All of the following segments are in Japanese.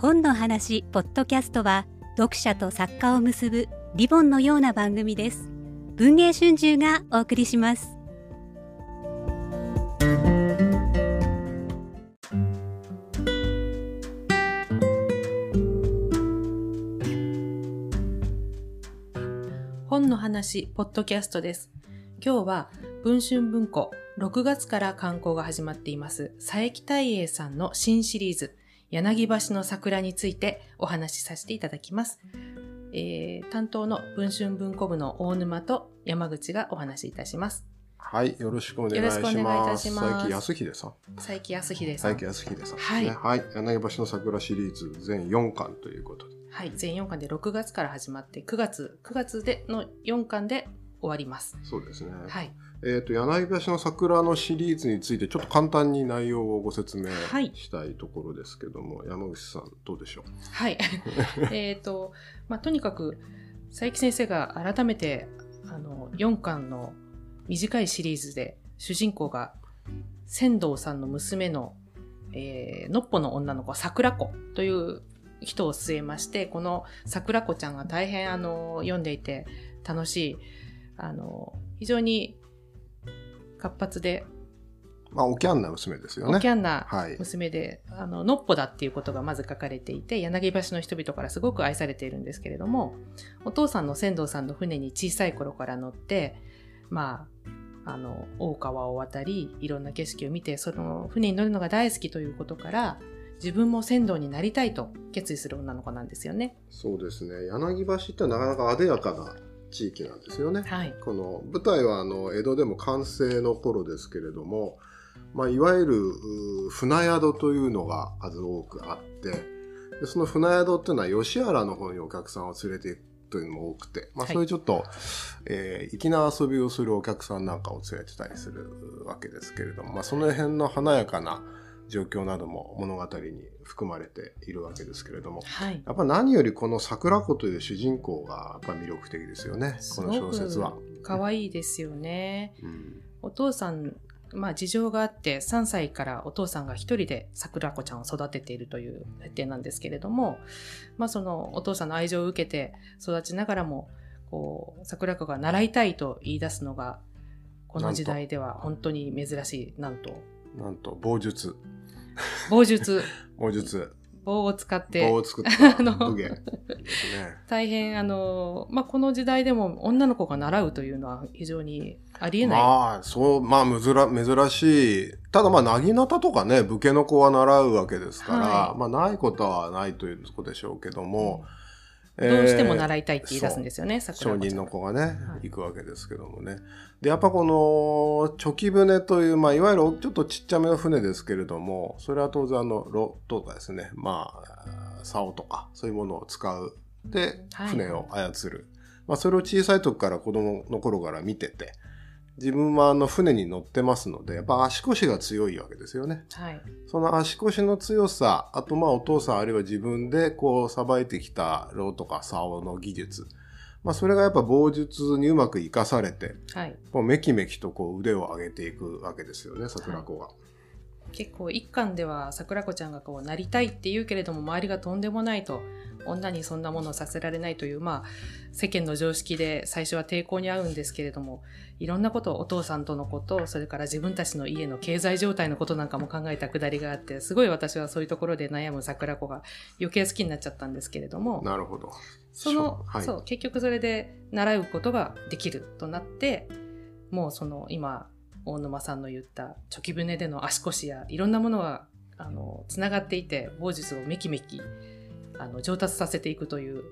本の話ポッドキャストは読者と作家を結ぶリボンのような番組です。文藝春秋がお送りします。本の話ポッドキャストです。今日は文春文庫6月から刊行が始まっています佐伯大英さんの新シリーズ。柳橋の桜についてお話しさせていただきます。えー、担当の文春文庫部の大沼と山口がお話しいたします。はい、よろしくお願いします。よろしくお願いいたします。佐伯康秀さん。佐伯康秀さん。佐伯康秀さん、ね、はい。はい。柳橋の桜シリーズ全4巻ということで。はい、全4巻で6月から始まって9月、9月での4巻で終わります。そうですね。はい。えっ、ー、と、柳橋の桜のシリーズについて、ちょっと簡単に内容をご説明したいところですけども、はい、山口さん、どうでしょう？はい。えっと、まあ、とにかく、佐伯先生が改めて、あの、4巻の短いシリーズで、主人公が、仙道さんの娘の、えー、のっぽの女の子、桜子という人を据えまして、この桜子ちゃんが大変、あの、読んでいて楽しい、あの、非常に活発で、まあ、おキャンな娘ですよね。おキャンな娘で、はい、あの、のっぽだっていうことがまず書かれていて、柳橋の人々からすごく愛されているんですけれども、お父さんの船頭さんの船に小さい頃から乗って、まあ、あの、大川を渡り、いろんな景色を見て、その船に乗るのが大好きということから、自分も船頭になりたいと決意する女の子なんですよね。そうですね。柳橋ってなかなか艶やかな地域なんですよね。はい、この舞台はあの江戸でも完成の頃ですけれども、まあ、いわゆる船宿というのが数多くあってでその船宿っていうのは吉原の方にお客さんを連れていくというのも多くて、まあ、そういうちょっと、はい、えー、粋な遊びをするお客さんなんかを連れてたりするわけですけれども、まあ、その辺の華やかな状況なども物語に含まれているわけですけれども、はい、やっぱ何よりこの桜子という主人公がやっぱ魅力的ですよねこの小説は。可愛いですよね、うん、お父さんまあ事情があって3歳からお父さんが一人で桜子ちゃんを育てているという設定なんですけれども、まあそのお父さんの愛情を受けて育ちながらも、こう、桜子が習いたいと言い出すのが、この時代では本当に珍しい、なんと。なんと、棒術。棒術。棒術。棒を使って。棒を作った 武芸、ね、大変、あの、まあ、この時代でも女の子が習うというのは非常にありえない。まあ、そう、まあ、むずら、珍しい。ただ、まあ、なぎなたとかね、武家の子は習うわけですから、はい、まあ、ないことはないということでしょうけども、うんどうしても習いたいって言い出すんですよね、商人の子がね、はい、行くわけですけどもね。で、やっぱこの、チョキ船という、まあ、いわゆるちょっとちっちゃめの船ですけれども、それは当然あの、炉とかですね、まあ、竿とか、そういうものを使う。で、船を操る。はい、まあ、それを小さい時から子供の頃から見てて、自分はあの船に乗ってますので、やっぱ足腰が強いわけですよね。はい。その足腰の強さ、あとまあお父さんあるいは自分でこうさばいてきたローとか竿の技術。まあそれがやっぱ棒術にうまく活かされて、はい。もうめきめきとこう腕を上げていくわけですよね、桜子が。はい結構一巻では桜子ちゃんがこうなりたいって言うけれども周りがとんでもないと女にそんなものをさせられないというまあ世間の常識で最初は抵抗に遭うんですけれどもいろんなことお父さんとのことそれから自分たちの家の経済状態のことなんかも考えたくだりがあってすごい私はそういうところで悩む桜子が余計好きになっちゃったんですけれどもなるほどその、はい、そう結局それで習うことができるとなってもうその今大沼さんの言ったチョキ舟での足腰やいろんなものがあのつながっていて棒術をめきめきあの上達させていくという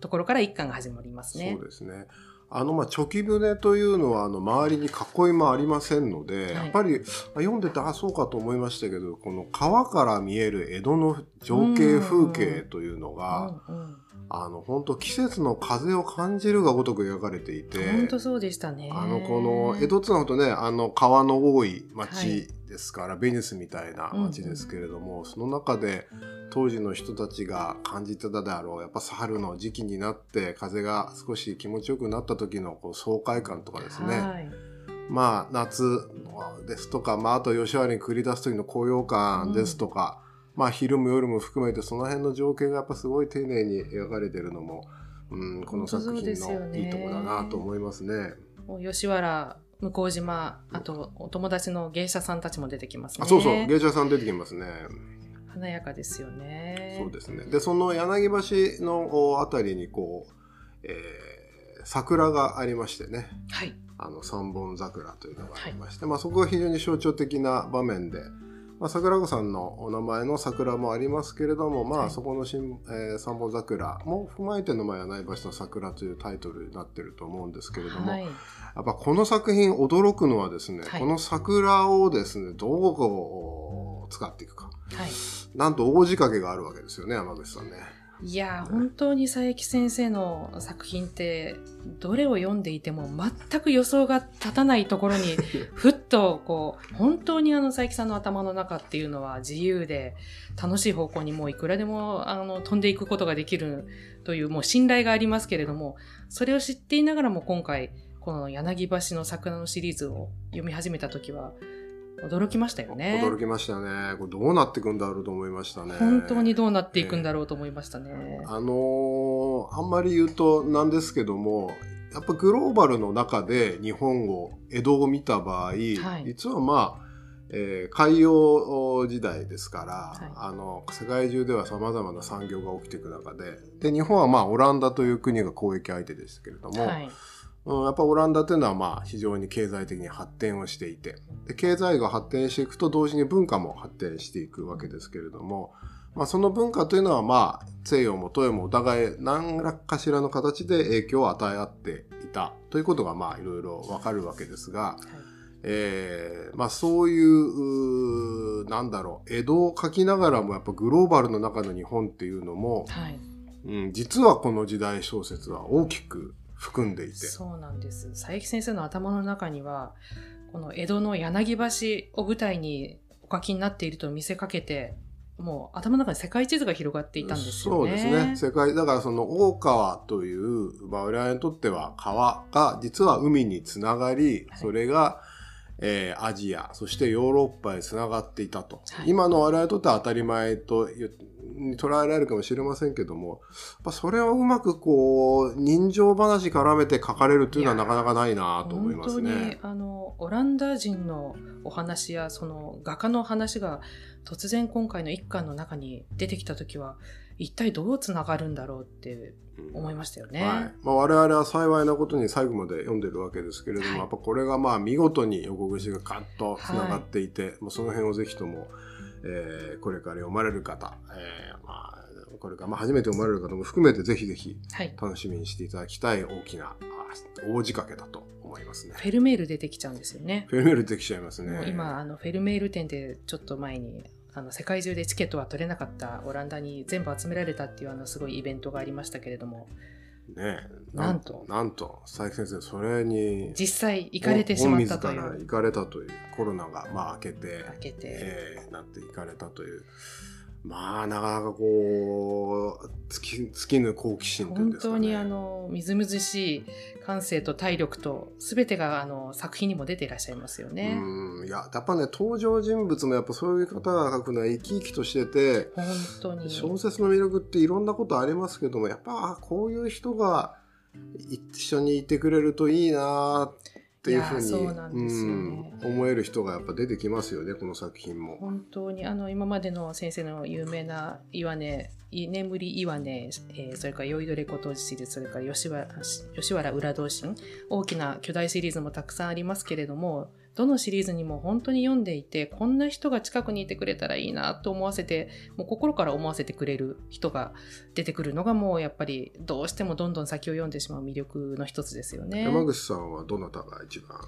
ところから一巻が始まりますね。そうですねあの、まあ、チョキ船というのは、あの、周りに囲いもありませんので、はい、やっぱり、読んでて、あ、そうかと思いましたけど、この川から見える江戸の情景風景というのが、あの、本当季節の風を感じるがごとく描かれていて。本当そうでしたね。あの、この、江戸ってのはとね、あの、川の多い町ですから、はい、ベニスみたいな町ですけれども、うんうん、その中で、当時の人たちが感じてたであろう、やっぱ春の時期になって、風が少し気持ちよくなった時のこう爽快感とかですね。はい、まあ、夏ですとか、まあ、あと吉原に繰り出す時の高揚感ですとか、まあ昼も夜も含めてその辺の情景がやっぱすごい丁寧に描かれてるのも、うん、この作品のいいとこだなと思いますね。もう吉原向島あとお友達の芸者さんたちも出てきますね。あそうそう芸者さん出てきますね。華やかですよね。そうですね。でその柳橋のあたりにこう、えー、桜がありましてね。はい。あの三本桜というのがありまして、はい、まあそこが非常に象徴的な場面で。まあ、桜子さんのお名前の桜もありますけれども、まあ、そこのしん、えー、三本桜も踏まえての、まあ、柳橋の桜というタイトルになってると思うんですけれども、はい、やっぱこの作品驚くのはですね、はい、この桜をですね、どう使っていくか。はい、なんと大仕掛けがあるわけですよね、山口さんね。いや、本当に佐伯先生の作品って、どれを読んでいても全く予想が立たないところに、ふっとこう、本当にあの佐伯さんの頭の中っていうのは自由で、楽しい方向にもういくらでもあの飛んでいくことができるというもう信頼がありますけれども、それを知っていながらも今回、この柳橋の桜のシリーズを読み始めた時は、驚きましたよね。驚きましたね。これどうなっていくんだろうと思いましたね。本当にどうなっていくんだろうと思いましたね。あのー、あんまり言うとなんですけども、やっぱグローバルの中で日本語、江戸を見た場合、はい、実はまあ、えー、海洋時代ですから、はい、あの世界中ではさまざまな産業が起きていく中でで日本はまあオランダという国が交易相手でしたけれども、はいうん、やっぱオランダというのはまあ非常に経済的に発展をしていて。で経済が発展していくと同時に文化も発展していくわけですけれども、まあ、その文化というのはまあ西洋も東洋もお互い何らかしらの形で影響を与え合っていたということがまあいろいろわかるわけですが、はい、えー、まあそういうなんだろう江戸を書きながらもやっぱグローバルの中の日本っていうのも、はい。うん、実はこの時代小説は大きく含んでいて。そうなんです。佐伯先生の頭の中には、この江戸の柳橋を舞台にお書きになっていると見せかけて、もう頭の中に世界地図が広がっていたんですよね。そうですね。世界、だからその大川という、まあ、我々にとっては川が実は海につながり、それが、えー、アジア、そしてヨーロッパへつながっていたと。はい、今の我々にとっては当たり前とに捉えられるかもしれませんけども、まあ、それをうまくこう、人情話絡めて書かれるというのはなかなかないなと思いますね。本当に、あの、オランダ人のお話や、その画家の話が突然今回の一巻の中に出てきたときは、一体どうつながるんだろうって思いましたよね。うん、はい。まあ、我々は幸いなことに最後まで読んでるわけですけれども、はい、やっぱこれがまあ見事に横串がカッとつながっていて、はい、まあ、その辺をぜひとも、えー、これから読まれる方、えー、まあ、これから、まあ、初めて読まれる方も含めてぜひぜひ楽しみにしていただきたい大きな、大仕掛けだと思いますね。フェルメール出てきちゃうんですよね。フェルメール出てきちゃいますね。今、あの、フェルメール店でちょっと前に、あの、世界中でチケットは取れなかったオランダに全部集められたっていうあの、すごいイベントがありましたけれども、ねなんと。なんと佐伯先生それに実際行かれてしまったという行かれたというコロナがまあ明けて明けて、えー、なって行かれたというまあ、なかなかこう、尽き、尽きぬ好奇心というんですか、ね、本当にあの、みずみずしい感性と体力と、すべてがあの、作品にも出ていらっしゃいますよね。うん。いや、やっぱね、登場人物もやっぱそういう方が書くのは生き生きとしてて、本当に。小説の魅力っていろんなことありますけども、やっぱ、こういう人が一緒にいてくれるといいなっていうふうにそうなんですよね、うん、思える人がやっぱ出てきますよねこの作品も。本当にあの今までの先生の有名な岩根眠り岩根、えー、それから酔いどれことシリーズそれから吉原吉原裏同心大きな巨大シリーズもたくさんありますけれどもどのシリーズにも本当に読んでいて、こんな人が近くにいてくれたらいいなと思わせて、もう心から思わせてくれる人が出てくるのがもうやっぱりどうしてもどんどん先を読んでしまう魅力の一つですよね。山口さんはどなたが一番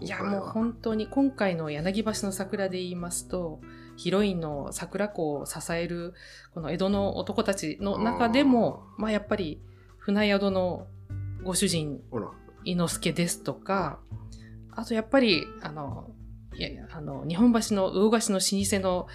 いやもう本当に今回の柳橋の桜で言いますと、ヒロインの桜子を支えるこの江戸の男たちの中でも、まあやっぱり船宿のご主人、伊之助ですとか、あとやっぱり、あの、いやいや、あの、日本橋の魚菓子の老舗の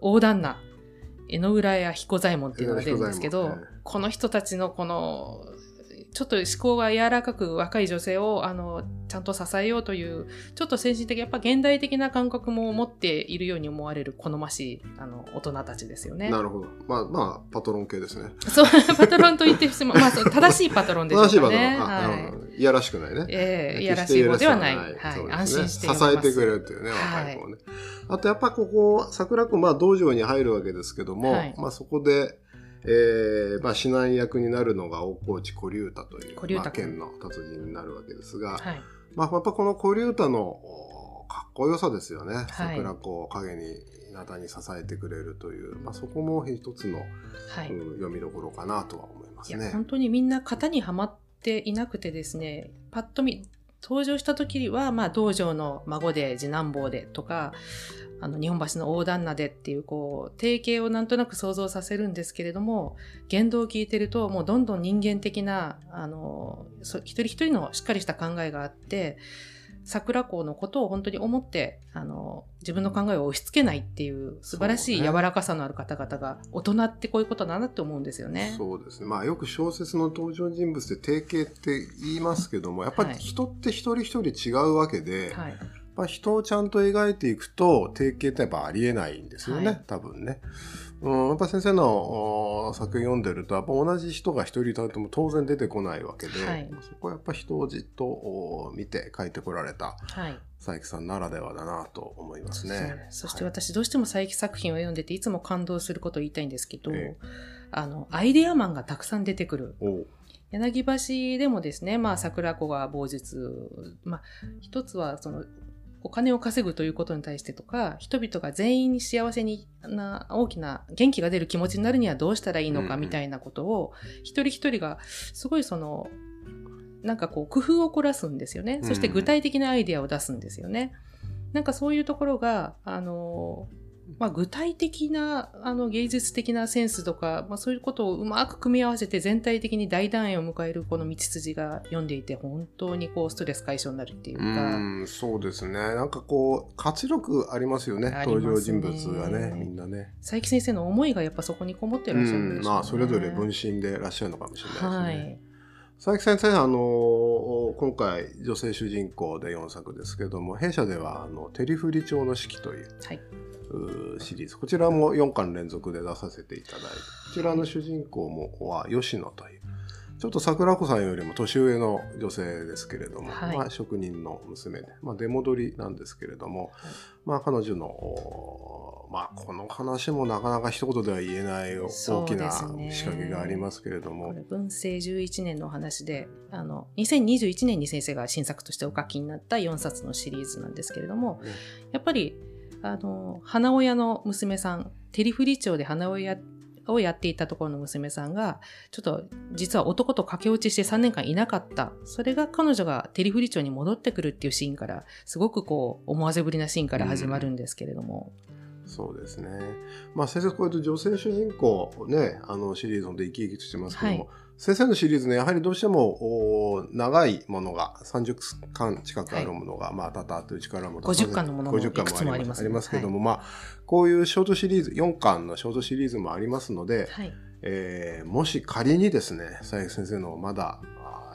大旦那、江ノ浦屋彦左衛門っていうのが出るんですけど、この人たちのこの、ちょっと思考が柔らかく若い女性を、あの、ちゃんと支えようという、ちょっと精神的、やっぱ現代的な感覚も持っているように思われる好ましい、あの、大人たちですよね。なるほど。まあまあ、パトロン系ですね。そう、パトロンと言ってしまう。まあ、正しいパトロンでしょう正しいパトロン。はい。いやらしくないね。ええいやら決しい方ではない。はい。ね安心して支えてくれるっていうね、はい若い子をね。あとやっぱここ、桜子、まあ道場に入るわけですけども、はいまあそこで、えー、まあ指南役になるのが大河内小龍太という、まあ、県の達人になるわけですが、はい。まあやっぱこの小龍太のおかっこよさですよね。はい桜子を影に、なたに支えてくれるという、まあそこも一つの、はい。うん読みどころかなとは思いますね。本当にみんな型にはまっていなくてですね、パッと見、登場した時は、まあ、道場の孫で、次男坊でとか、あの、日本橋の大旦那でっていう、こう、定型をなんとなく想像させるんですけれども、言動を聞いてると、もうどんどん人間的な、あの、一人一人のしっかりした考えがあって、桜子のことを本当に思って、あの、自分の考えを押し付けないっていう素晴らしい柔らかさのある方々が、大人ってこういうことだなって思うんですよね。そうですね。まあよく小説の登場人物で定型って言いますけども、やっぱりはい人って一人一人違うわけで、はい。やっぱ人をちゃんと描いていくと定型ってやっぱありえないんですよね、はい多分ね。うん、やっぱ先生のお作品読んでると、やっぱ同じ人が一人いたとも当然出てこないわけで、はいそこはやっぱ人をじっとお見て書いてこられたはい。佐伯さんならではだなと思いますね。そしてはい私どうしても佐伯作品を読んでていつも感動することを言いたいんですけど、ええあの、アイデアマンがたくさん出てくる。お柳橋でもですね、まあ桜子が傍日、まあ一つはその、お金を稼ぐということに対してとか、人々が全員に幸せにな、大きな元気が出る気持ちになるにはどうしたらいいのかみたいなことを、一人一人がすごいその、なんかこう工夫を凝らすんですよね。そして具体的なアイデアを出すんですよね。なんかそういうところが、あの、まあ、具体的なあの芸術的なセンスとか、まあ、そういうことをうまく組み合わせて全体的に大団円を迎えるこの道筋が読んでいて本当にこうストレス解消になるっていううか、ん、そうですね。なんかこう、活力ありますよね。あり登場人物がね、みんなね。佐伯先生の思いがやっぱそこにこもってらっしゃるんうん、でしょうね。まあ、それぞれ分身でいらっしゃるのかもしれないですね。はい。佐伯先生、あの、今回、女性主人公で4作ですけども、弊社では、あの、テリフリ町の式という、はい。シリーズ、こちらも4巻連続で出させていただいて、こちらの主人公もは吉野という、ちょっと桜子さんよりも年上の女性ですけれども、はい。まあ、職人の娘で、まあ、出戻りなんですけれども、まあ、彼女の、おまあ、この話もなかなか一言では言えない大きな仕掛けがありますけれどこも、れ文政11年のお話で、あの、2021年に先生が新作としてお書きになった4冊のシリーズなんですけれども、ねやっぱり、あの、花親の娘さん、テリフリ町で花親をやっていたところの娘さんが、ちょっと実は男と駆け落ちして3年間いなかった。それが彼女がテリフリ町に戻ってくるっていうシーンから、すごくこう、思わせぶりなシーンから始まるんですけれども。そうですね。まあ先生、こうやって女性主人公ね、あのシリーズで生き生きとしてますけども、はい先生のシリーズね、やはりどうしてもお長いものが、30巻近くあるものが、まあ、多々あってうちからも出させ50巻のものも50巻いくつもありますありますけども、まあ、こういうショートシリーズ、4巻のショートシリーズもありますので、はい。えーもし仮にですね、佐伯先生のまだ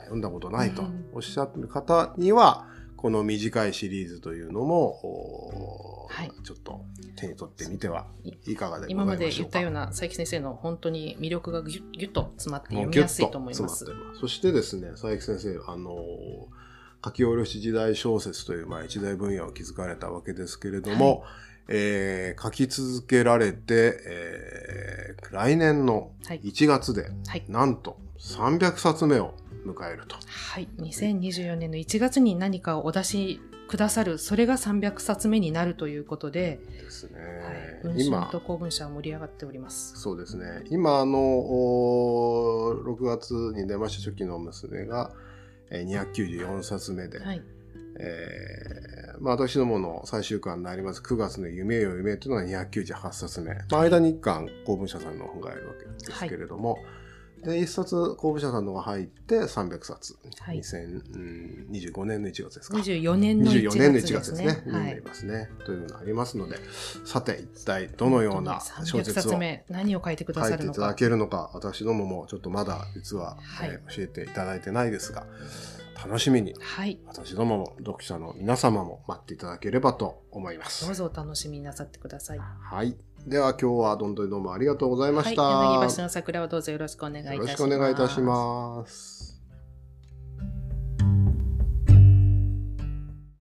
読んだことないとうん。おっしゃってる方には、この短いシリーズというのも、はい。ちょっと手に取ってみてはいかがで今まましょうか。で言ったような佐伯先生の本当に魅力がぎゅぎゅっと詰まって読みやすいと思います。そしてですね、佐伯先生、あのー書き下ろし時代小説という、まあ、一大分野を築かれたわけですけれども、えー書き続けられて、えー来年のはい。1月で、はい。なんと300冊目を迎えると。はい。2024年の1月に何かをお出しくださる、それが300冊目になるということで、ですね。はい、と、公文社は盛り上がっております。そうですね。今、あの、おー6月に出ました初期の娘が、えー294冊目で、はい。えーまあ、私どもの最終巻になります9月の夢よ夢というのが298冊目。まあ、間に1巻公文社さんの本があるわけですけれども、で、一冊公文社さんのが入って300冊。はい2025年の1月ですか。24年の1 24年の1月ですね。月ですね。にはなりい。ますね。というのがありますので、さて、一体どのような小300説を冊目、何を書いてくだ書いていたださるのか。けるのか、私どももちょっとまだ実は、はいえー教えていただいてないですが、楽しみにはい。私どもも読者の皆様も待っていただければと思います。どうぞお楽しみになさってください。はい。では今日はどんどんどうもありがとうございまはい。した。柳橋の桜をどうぞよろしくお願いいたします。よろしくお願いいたします。